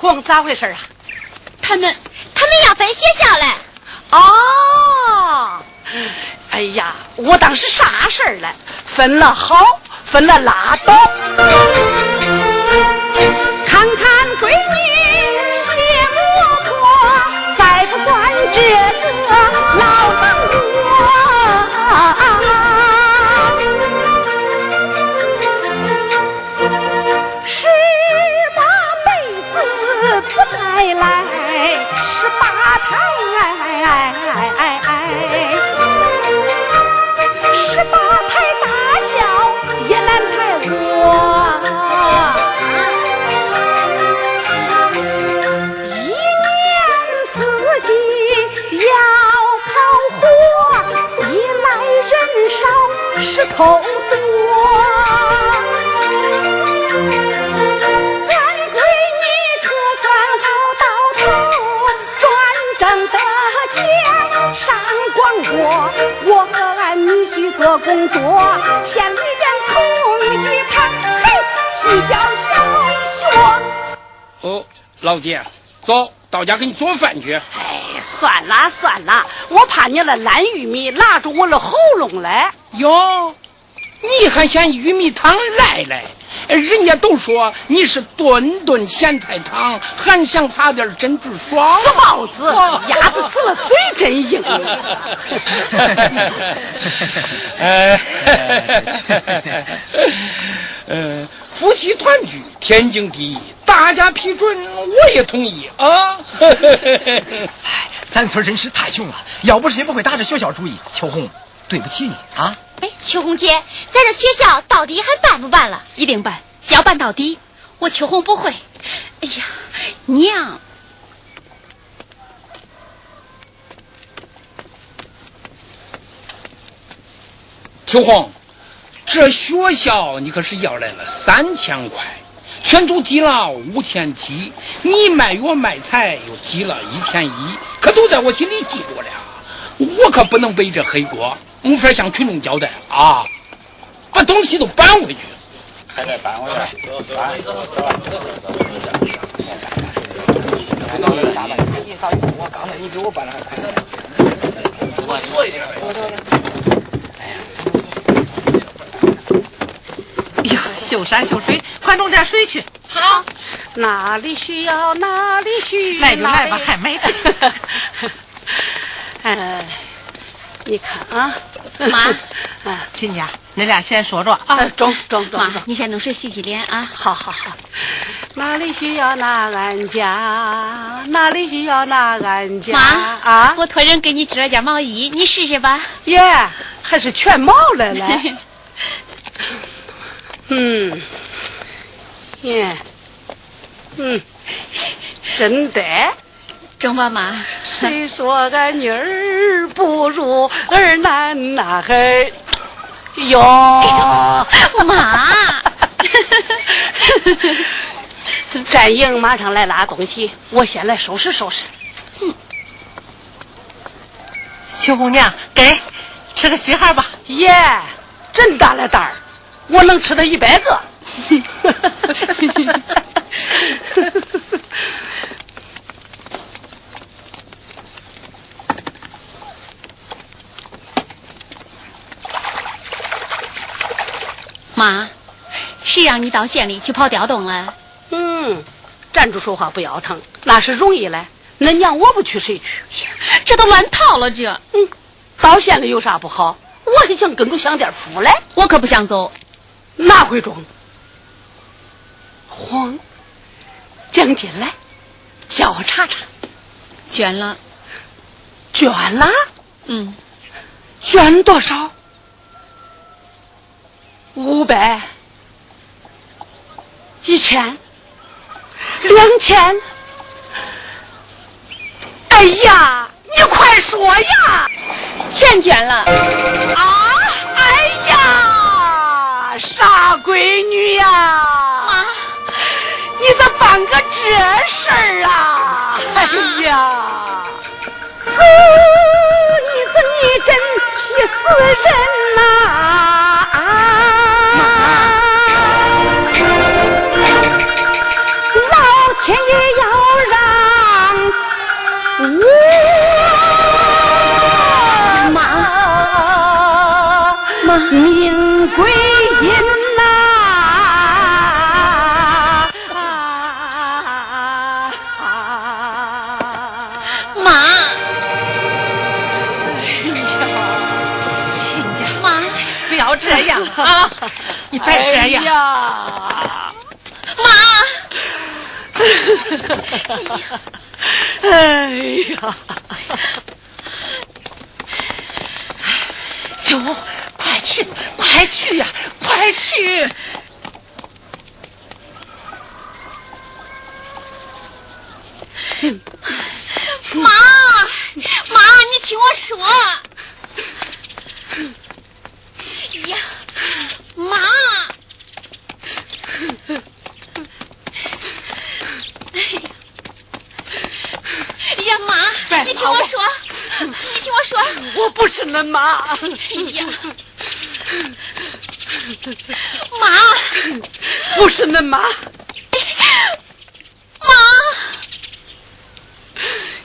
红咋回事啊？他们他们要分学校嘞。哦，哎呀，我当是啥事儿了？分了好，分了拉倒。看看闺女少石头多。咱闺女可算熬到头，的钱上。我和俺女婿做工作，县里人同一堂，嘿，去教小学。哦，老姐，走到家给你做饭去。哎，算了算了，我怕你那烂玉米拉住我的喉咙嘞。哟，你还嫌玉米汤赖嘞？人家都说你是顿顿咸菜汤，还想擦点珍珠霜。死包子，鸭子死了嘴真硬。呃，夫妻团聚天经地义，大家批准我也同意啊。哎，咱村真是太穷了，要不是也不会打着学校主意。秋红，对不起你啊。哎，秋红姐，咱这学校到底还办不办了？一定办，要办到底。我秋红不会。哎呀，娘。秋红，这学校你可是要来了三千块，全都积了五千七，你卖药卖菜又积了一千一，可都在我心里记住了，我可不能背这黑锅，没法向群众交代啊！把东西都搬回去，还得搬回来。我刚才你给我搬的还快。我说一点。哎呀，秀山秀水，快弄点水去。好，哪里需要哪里去。来就来吧，还买这。哎，你看啊，妈，啊，亲家，你俩先说说啊，中中中妈，你先弄水洗洗脸啊。好好好，哪里需要拿俺家，哪里需要拿俺家。妈啊，我托人给你织了件毛衣，你试试吧。耶，还是全毛了嘞。嗯，耶，嗯，真的。中吧，妈。谁说俺女儿不如儿男呐？嘿，哟，妈。战营马上来拉东西，我先来收拾收拾。哼，秋红娘，给吃个稀罕吧。耶，真大了袋儿，我能吃到一百个。妈，谁让你到县里去跑调动了？嗯，站住说话不腰疼，那是容易嘞。恁娘我不去谁去？这都乱套了，这。嗯，到县里有啥不好？我还想跟着享点福嘞。我可不想走。哪会中？慌，将进来，叫我查查。捐了。捐了？嗯。捐多少？五百，一千，两千。哎呀，你快说呀！全捐了。啊！哎呀，傻闺女呀！妈，你咋办个这事儿啊？哎呀！死妮子，你真气死人呐！哎呀，妈！哎呀，哎呀，九，快去，快去呀，快去！妈，妈，你听我说。是恁妈，哎呀，妈，不是恁妈。妈，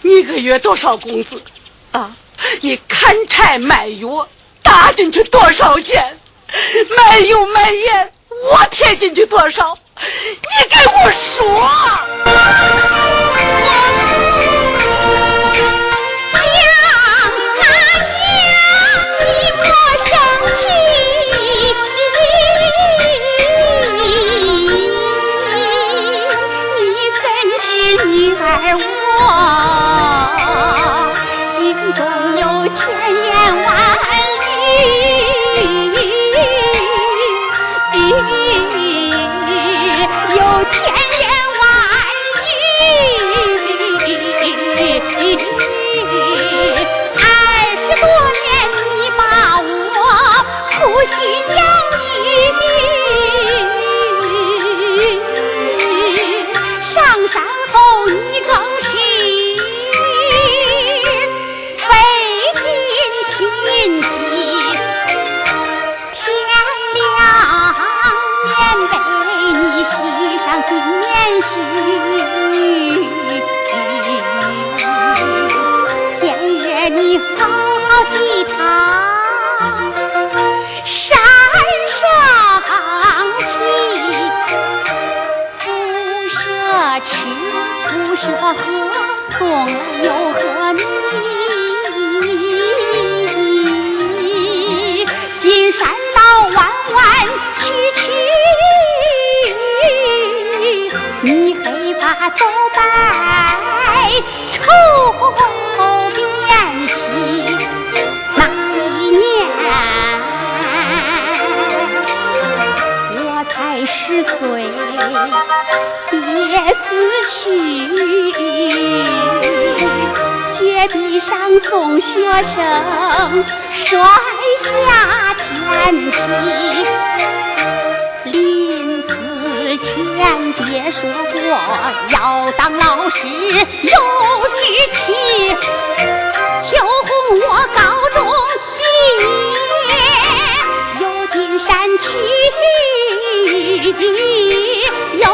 你一个月多少工资啊？你砍柴卖药打进去多少钱？卖油卖盐我贴进去多少？你给我说。我生摔下天梯临死前爹说过要当老师有志气秋红我高中毕业又进山区有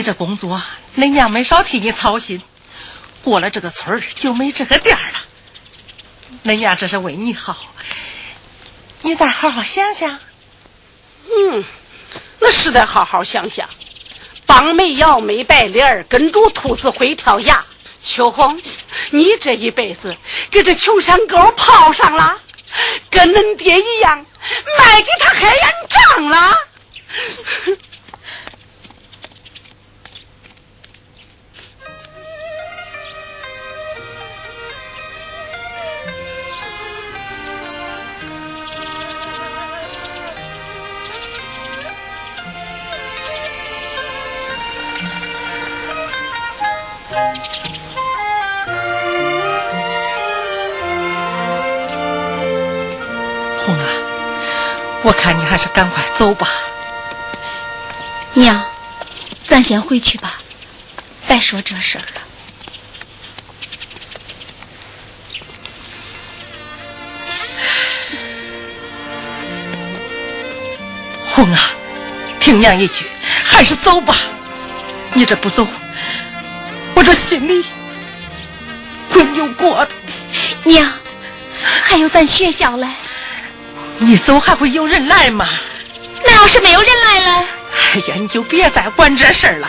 你这工作，恁娘没少替你操心。过了这个村儿就没这个店了。恁娘这是为你好，你再好好想想。嗯，那是得好好想想。帮没腰没白脸跟住兔子会跳崖。秋红，你这一辈子给这穷山沟泡上了，跟恁爹一样，卖给他海盐账了。我看你还是赶快走吧，娘，咱先回去吧，别说这事儿了。红啊，听娘一句，还是走吧。你这不走，我心里会有过的。娘，还有咱学校嘞。你走还会有人来吗？那要是没有人来了？哎呀，你就别再管这事儿了。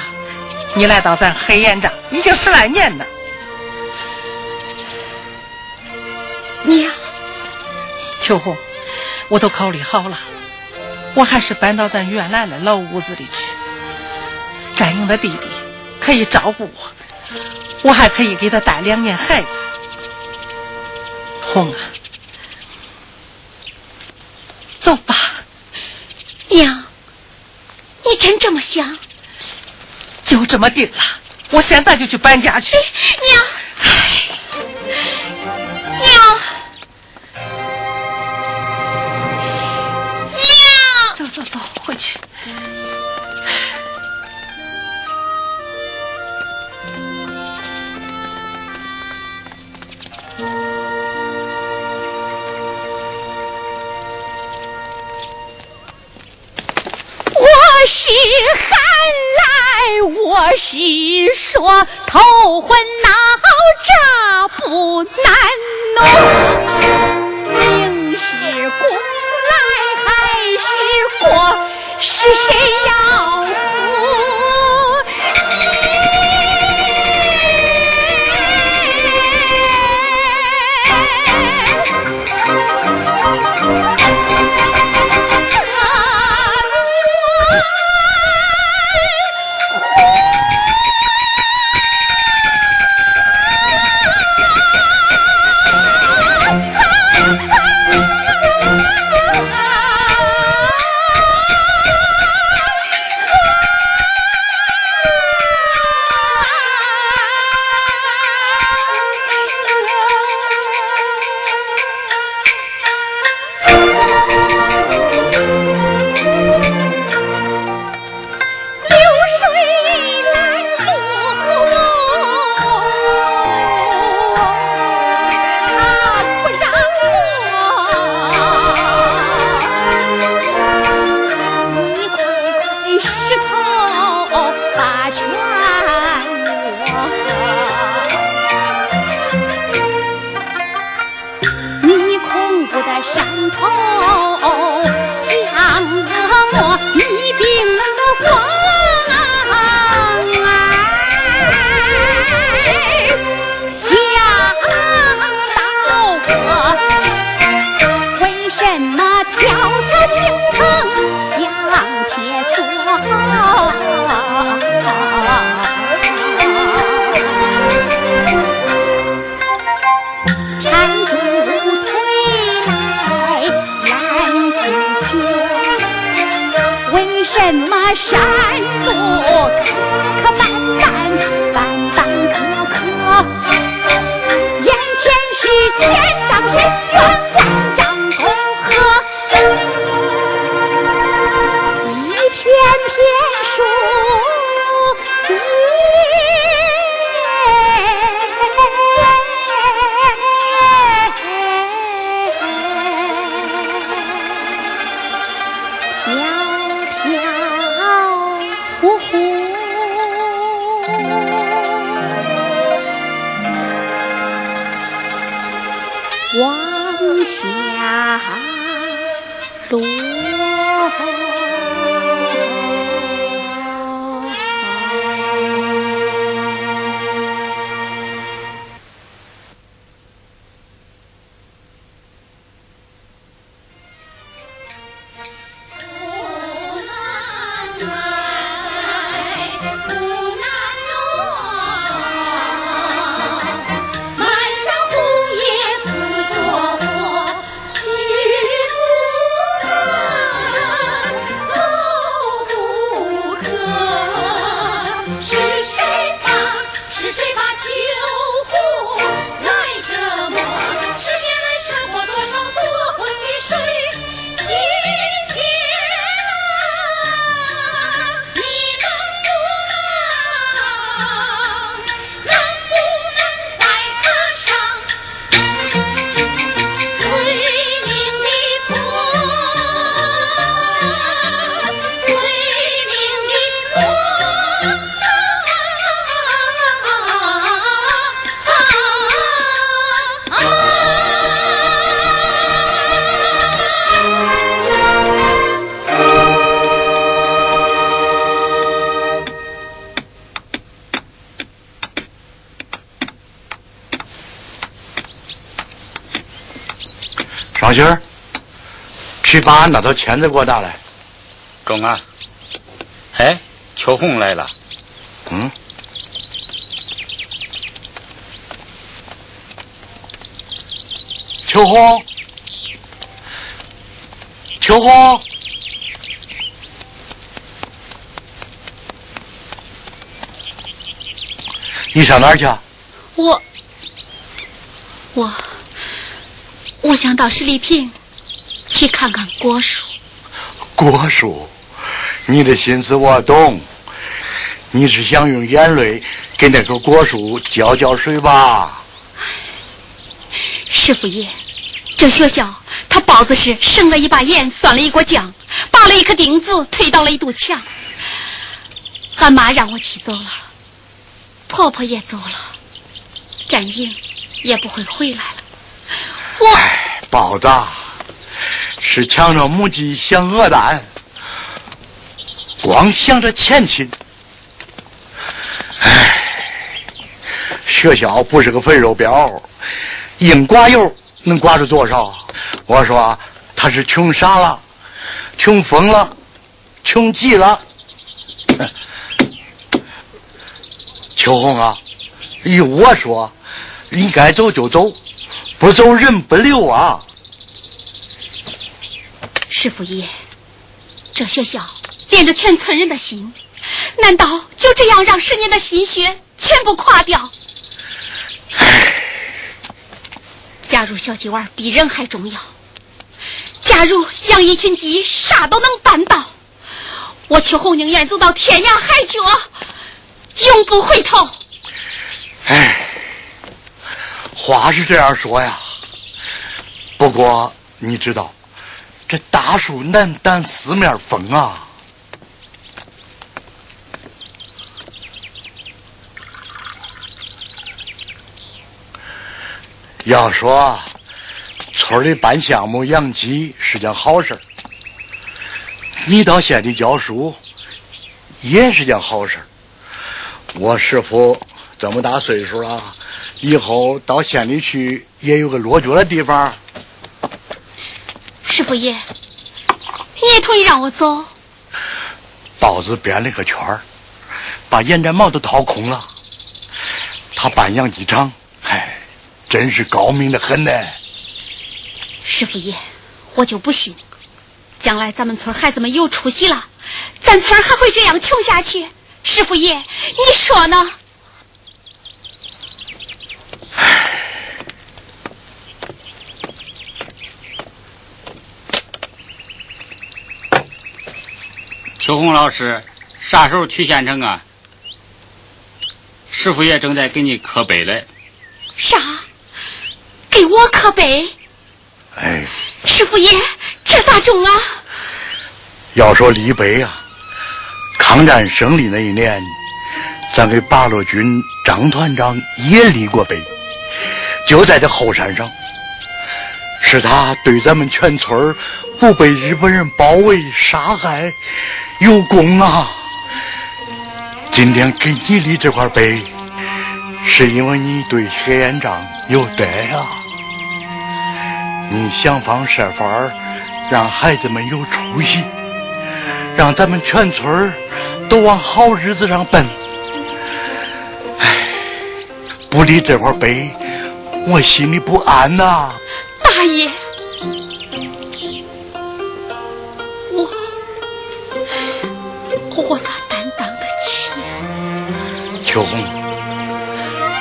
你来到咱黑岩庄已经十来年了。娘，秋红，我都考虑好了，我还是搬到咱原来的老屋子里去。占英的弟弟可以照顾我，我还可以给他带两年孩子。红啊！走吧，娘，你真这么想？就这么定了，我现在就去搬家去。娘，娘，是说头昏脑胀不难弄，明是公来还是过，是谁去把那头钳子给我拿来。中啊！哎，秋红来了。嗯。秋红，秋红，你上哪儿去？我，我。我想到十里坪去看看果树。果树，你的心思我懂。你是想用眼泪给那棵果树浇浇水吧？师傅爷，这学校他包子是生了一把盐，算了一锅酱，拔了一颗钉子，推倒了一堵墙。俺妈让我去走了，婆婆也走了，战英也不会回来了。哎，包子是抢着母鸡想鹅蛋，光想着前亲。哎，学校不是个肥肉膘，硬刮油能刮出多少？我说他是穷傻了，穷疯了，穷极了。秋红啊，依我说，你该走就走。不走人不留啊！师傅爷，这学校连着全村人的心，难道就这样让十年的心血全部垮掉？假如小鸡娃比人还重要，假如养一群鸡啥都能办到，我秋红宁愿走到天涯海角，永不回头。哎。话是这样说呀，不过你知道，这大树难挡四面风啊。要说村里办项目养鸡是件好事，你到县里教书也是件好事。我师傅这么大岁数了。以后到县里去也有个落脚的地方。师傅爷，你也同意让我走？包子编了个圈儿，把延展毛都掏空了。他办养鸡场，嗨，真是高明的很呢。师傅爷，我就不信，将来咱们村孩子们有出息了，咱村还会这样穷下去？师傅爷，你说呢？秋红老师，啥时候去县城啊？师傅爷正在给你刻碑嘞。啥？给我刻碑？哎。师傅爷，这咋中啊？要说立碑啊，抗战胜利那一年，咱给八路军张团长也立过碑，就在这后山上。是他对咱们全村不被日本人包围杀害有功啊！今天给你立这块碑，是因为你对黑岩章有德啊！你想方设法让孩子们有出息，让咱们全村都往好日子上奔。唉，不立这块碑，我心里不安呐。大爷，秋红，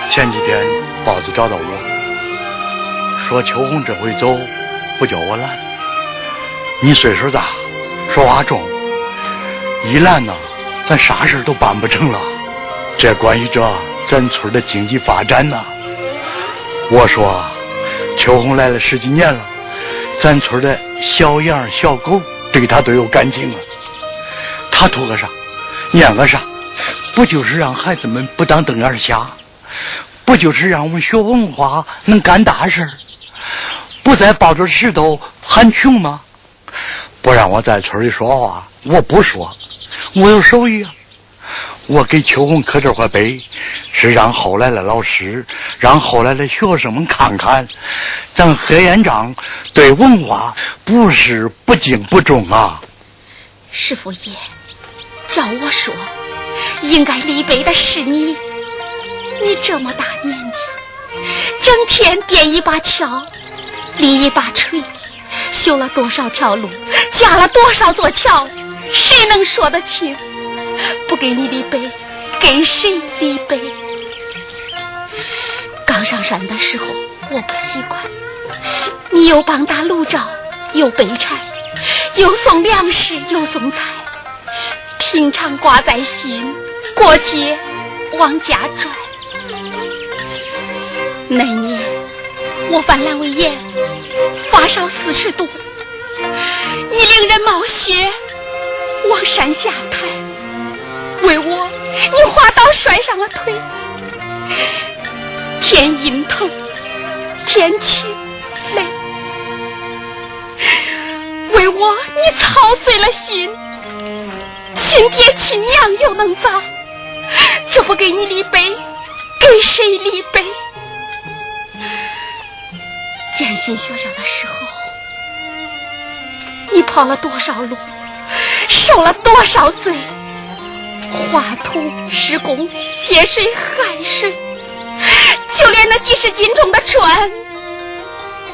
前几天豹子找到我，说秋红这回走不叫我拦。你岁数大，说话重，一拦呢，咱啥事都办不成了。这关系着咱村的经济发展呐。我说，秋红来了十几年了，咱村的小羊小狗对他都有感情啊。他图个啥？念个啥？不就是让孩子们不当瞪眼瞎？不就是让我们学文化能干大事不再抱着石头喊穷吗？不让我在村里说话，我不说，我有手艺啊。我给秋红刻这块碑，是让后来的老师，让后来的学生们看看，咱黑岩章对文化不是不敬不重啊。师傅爷，叫我说，应该立碑的是你。你这么大年纪，整天掂一把锹，立一把锤。修了多少条路，架了多少座桥，谁能说得清？不给你立碑，给谁立碑？刚上山的时候，我不习惯，你又帮打路照，又背柴，又送粮食，又送菜，平常挂在心，过节往家拽。那年我犯阑尾炎。发烧四十度，你令人冒雪往山下抬，为我你滑倒摔伤了腿。天阴疼，天气冷，为我你操碎了心。亲爹亲娘又能咋？这不给你立碑，给谁立碑？建新学校的时候，你跑了多少路，受了多少罪，画图、施工、血水、汗水，就连那几十斤重的砖，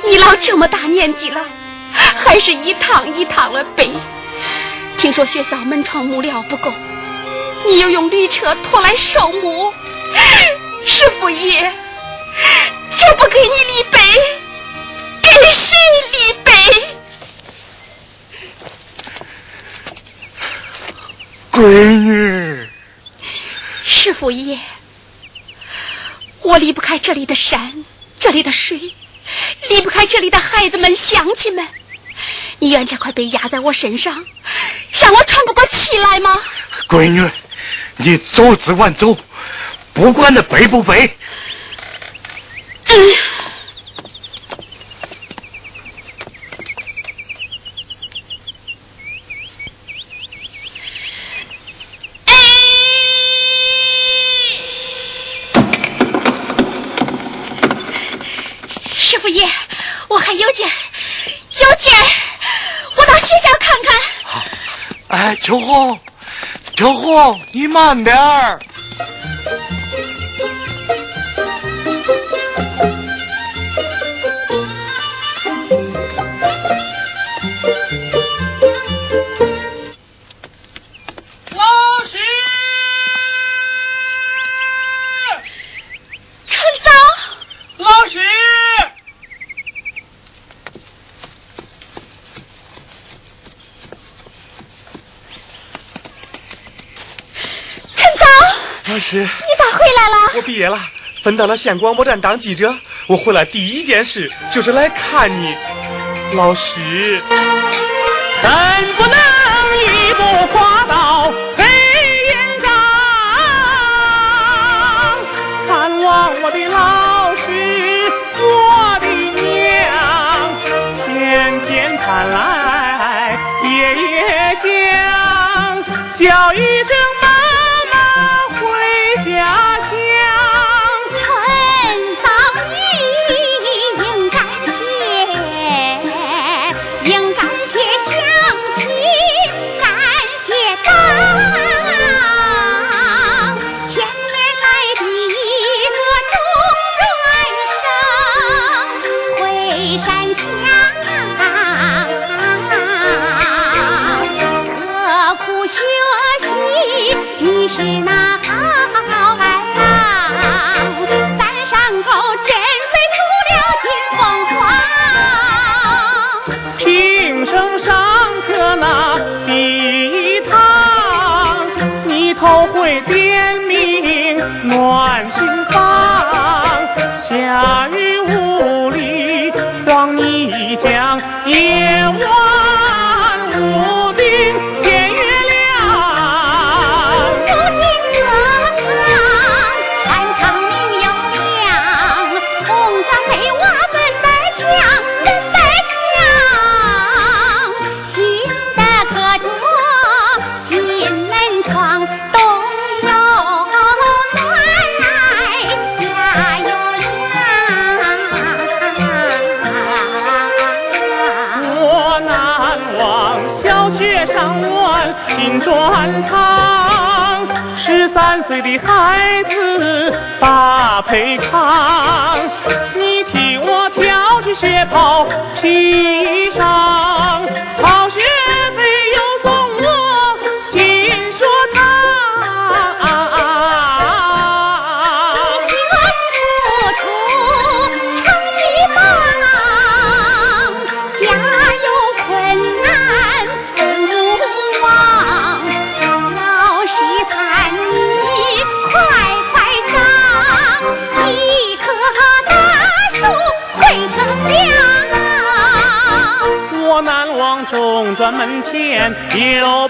你老这么大年纪了，还是一趟一趟的背。听说学校门窗木料不够，你又用驴车拖来寿木。师傅爷，这不给你立碑？给谁立碑？闺女，师傅爷，我离不开这里的山，这里的水，离不开这里的孩子们、乡亲们。你愿这块碑压在我身上，让我喘不过气来吗？闺女，你走只管走，不管那背不背。嗯。我到学校看看。好，哎，秋红，秋红，你慢点儿。毕业了，分到了县广播站当记者。我回来第一件事就是来看你，老师。能不能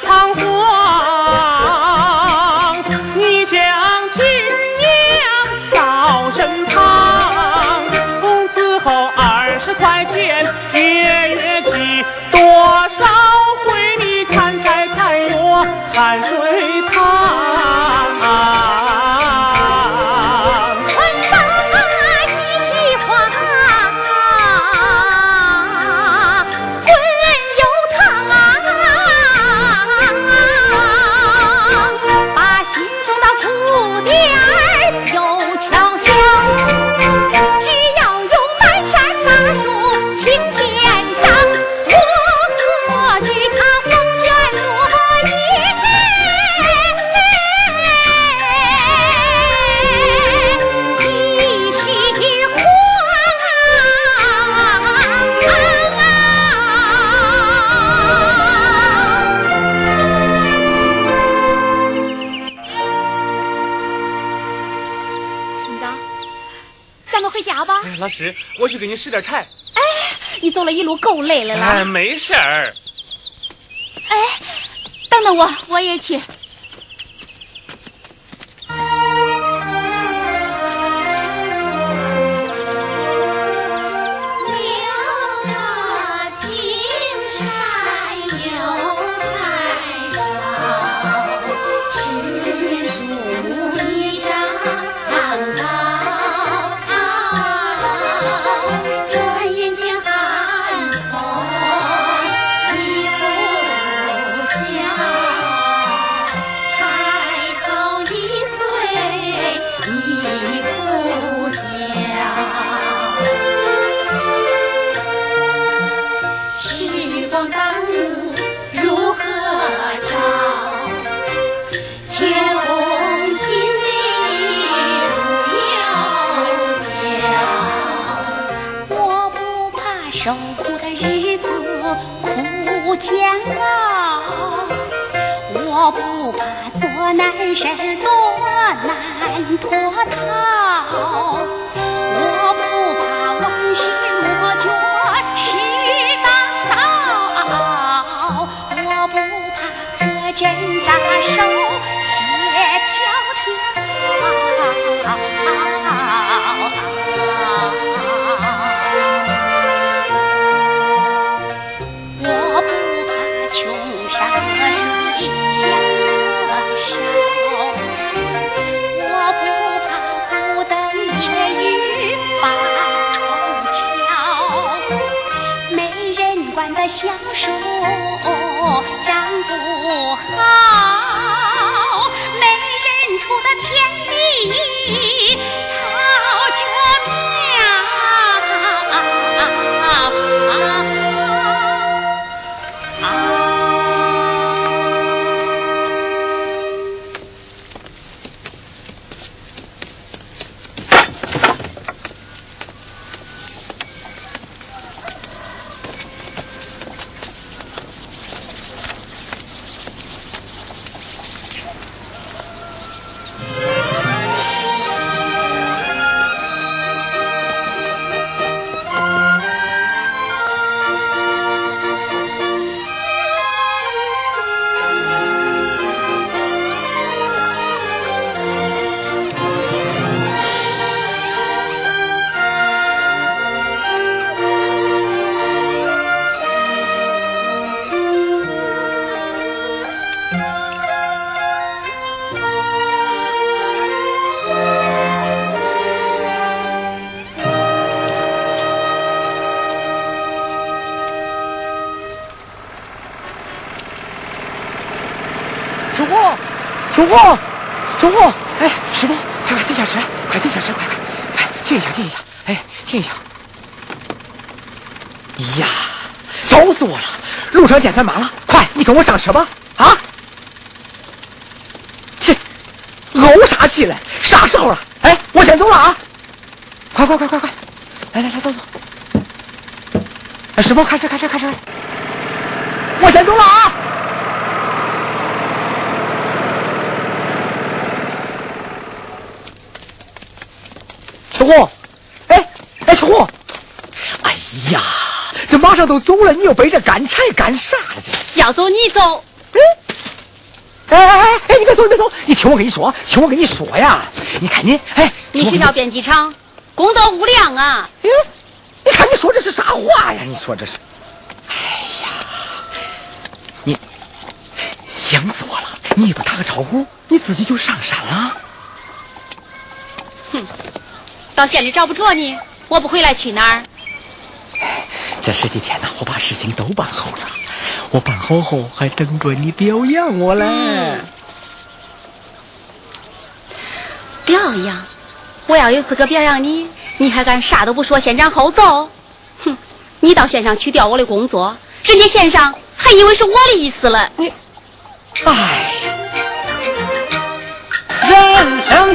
ทอ 回家吧，老师，我去给你拾点柴。哎，你走了一路够累的了。哎，没事儿。哎，等等我，我也去。秋红，秋红，哎，师傅，快快停下车，快停下车，快快，快停一下，停一下，哎，停一下。呀，找死我了！路上见咱妈了，快，你跟我上车吧，啊！切，怄啥气嘞？啥时候了？哎，我先走了啊！快快快快快，来来来，走走。哎，师傅，开车开车开车，我先走了啊！秋红，哎哎，秋红，哎呀，这马上都走了，你又背着干柴干啥了这？要走你走。哎哎哎哎，你别走，你别走，你听我跟你说，听我跟你说呀，你看你，哎，你学校编辑场功德无量啊！哎，你看你说这是啥话呀？你说这是，哎呀，你想死我了！你不打个招呼，你自己就上山了？哼。到县里找不着你，我不回来去哪儿？这十几天呢，我把事情都办好了。我办好后还等着你表扬我嘞。嗯、表扬？我要有资格表扬你，你还敢啥都不说，先斩后奏？哼！你到县上去调我的工作，人家县上还以为是我的意思了。你，哎，人生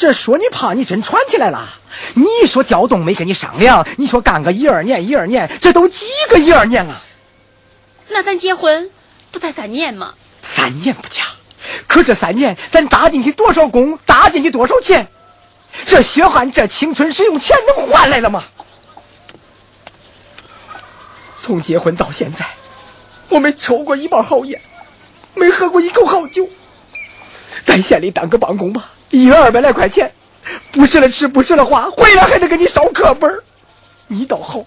这说你胖，你真喘起来了。你说调动没跟你商量，你说干个一二年一二年，这都几个一二年了。那咱结婚不才三年吗？三年不假，可这三年咱搭进去多少工，搭进去多少钱？这血汗，这青春是用钱能换来了吗？从结婚到现在，我没抽过一包好烟。没喝过一口好酒，在县里当个帮工吧，一月二百来块钱，不是了吃，不是了花，回来还得给你烧课本你倒好，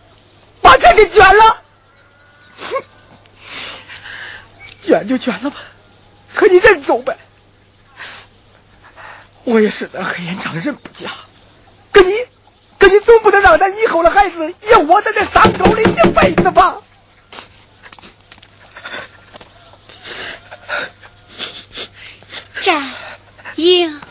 把钱给捐了，捐就捐了吧，可你认走呗。我也是咱黑烟厂人不假，可你，可你总不能让咱以后的孩子也窝在这山沟里一辈子吧？战应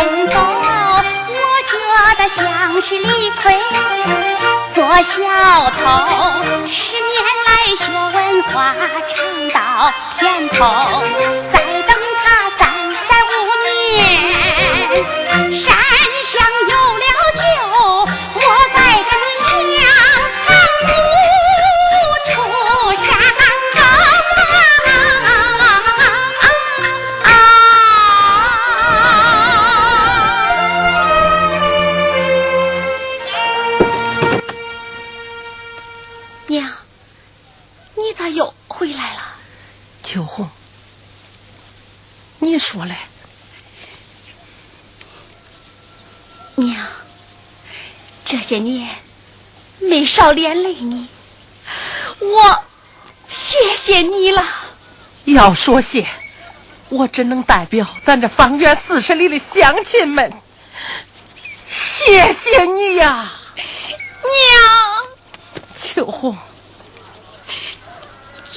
真高我觉得像是李逵做小偷。十年来学文化尝到甜头没少连累你，我谢谢你了。要说谢，我只能代表咱这方圆四十里的乡亲们，谢谢你呀，娘。秋红。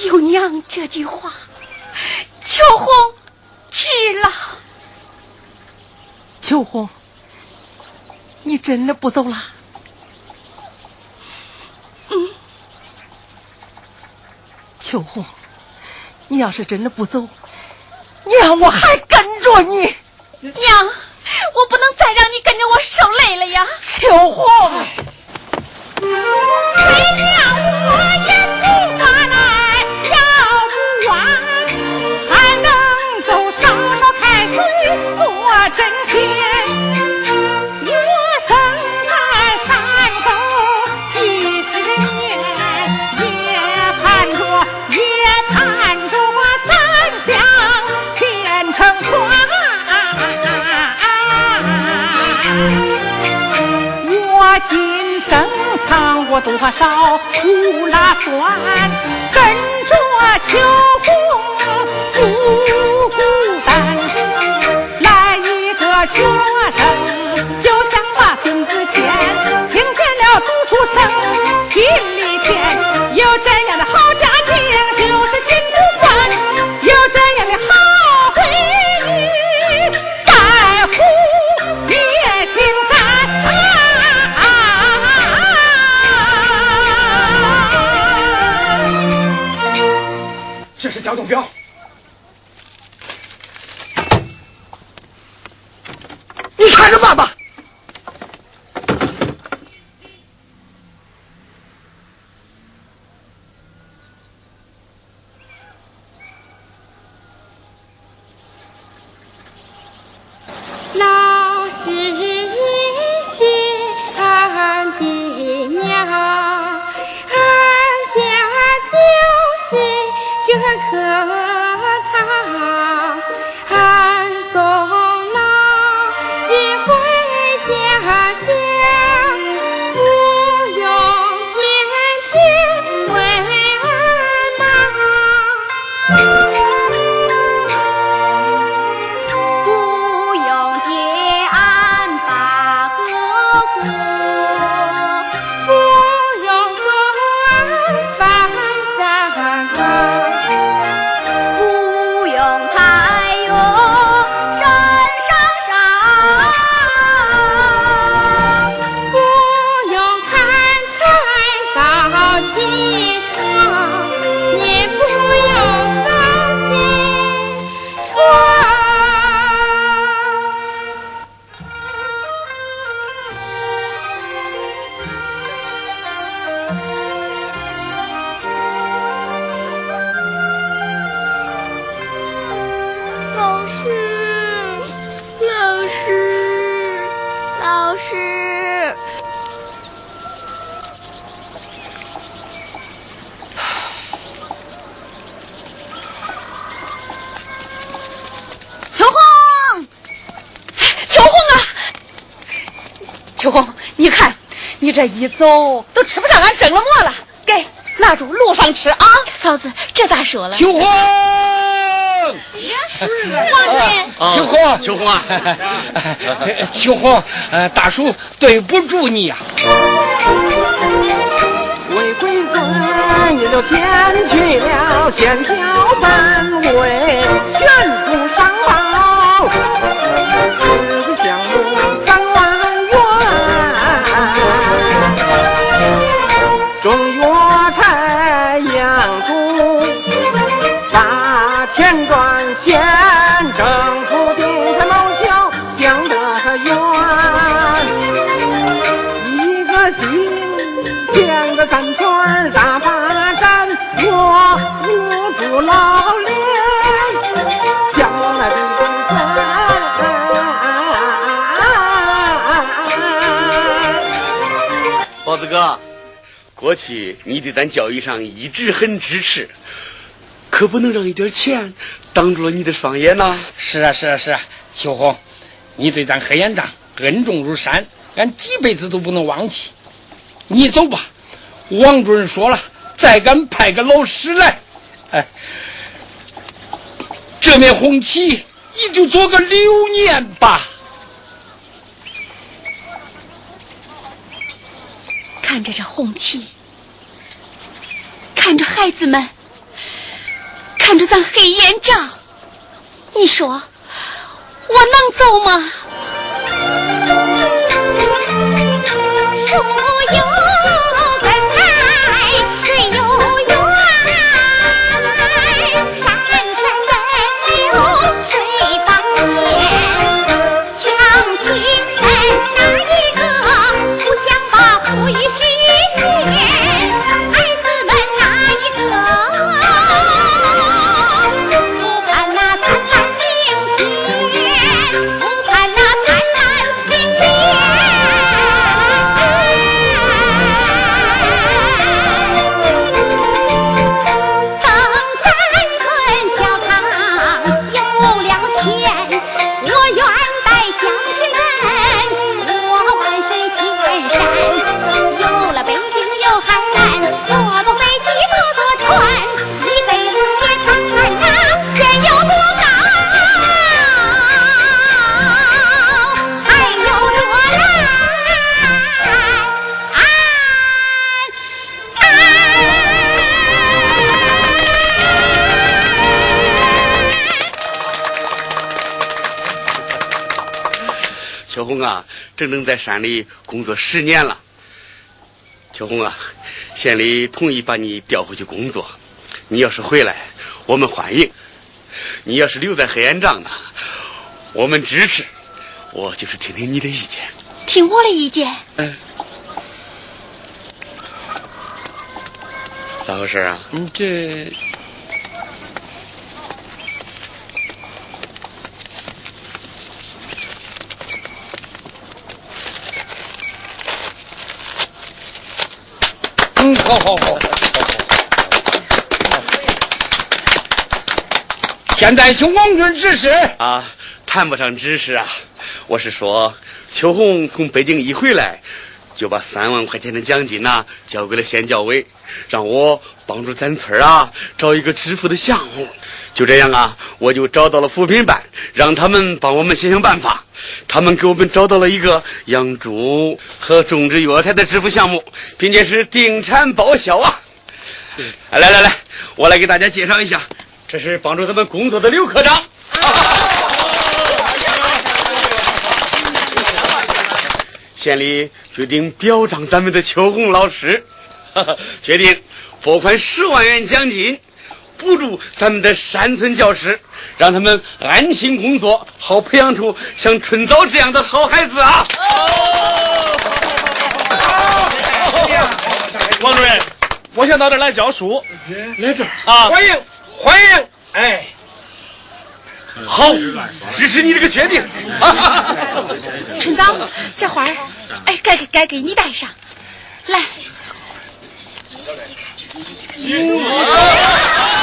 有娘这句话，秋红知了。秋红，你真的不走了？嗯。秋红，你要是真的不走，娘我还跟着你。娘，我不能再让你跟着我受累了呀。秋红。哎娘我多少苦辣酸，跟着秋风不孤单。来一个学生，就想把孙子牵，听见了读书声，心里可这一走都吃不上俺蒸了馍了，给拿住路上吃啊。嫂子，这咋说了？秋红，王主任，秋红，秋红啊，秋红，呃，大叔对不住你呀、为贵尊你就先去了线条本位，悬出上报，过去你对咱教育上一直很支持，可不能让一点钱挡住了你的双眼呐。是啊，是啊，是啊，秋红，你对咱黑眼障恩重如山，俺几辈子都不能忘记。你走吧，王主任说了，再敢派个老师来，哎，这面红旗你就做个留念吧。看着这红旗，看着孩子们，看着咱黑眼罩，你说我能走吗？整整在山里工作十年了。秋红啊，县里同意把你调回去工作。你要是回来，我们欢迎；你要是留在黑岩帐呢，我们支持。我就是听听你的意见。听我的意见。嗯。咋回事啊？你，这好好好。现在请王军指示。啊，谈不上指示啊，我是说，秋红从北京一回来，就把三万块钱的奖金呐、交给了县教委，让我帮助咱村啊找一个致富的项目。就这样啊，我就找到了扶贫办，让他们帮我们想想办法。他们给我们找到了一个养猪和种植药材的致富项目，并且是定产报销啊。来来来，我来给大家介绍一下，这是帮助他们工作的刘科长。县里决定表彰咱们的秋红老师，哈 哈决定拨款十万元奖金，补助咱们的山村教师，让他们安心工作，好培养出像春早这样的好孩子啊！王主任，我想到这儿来教书。来这儿啊！欢迎欢迎，哎，好，支持你这个决定。春刀，这花儿，哎，该该给你戴上，来。哎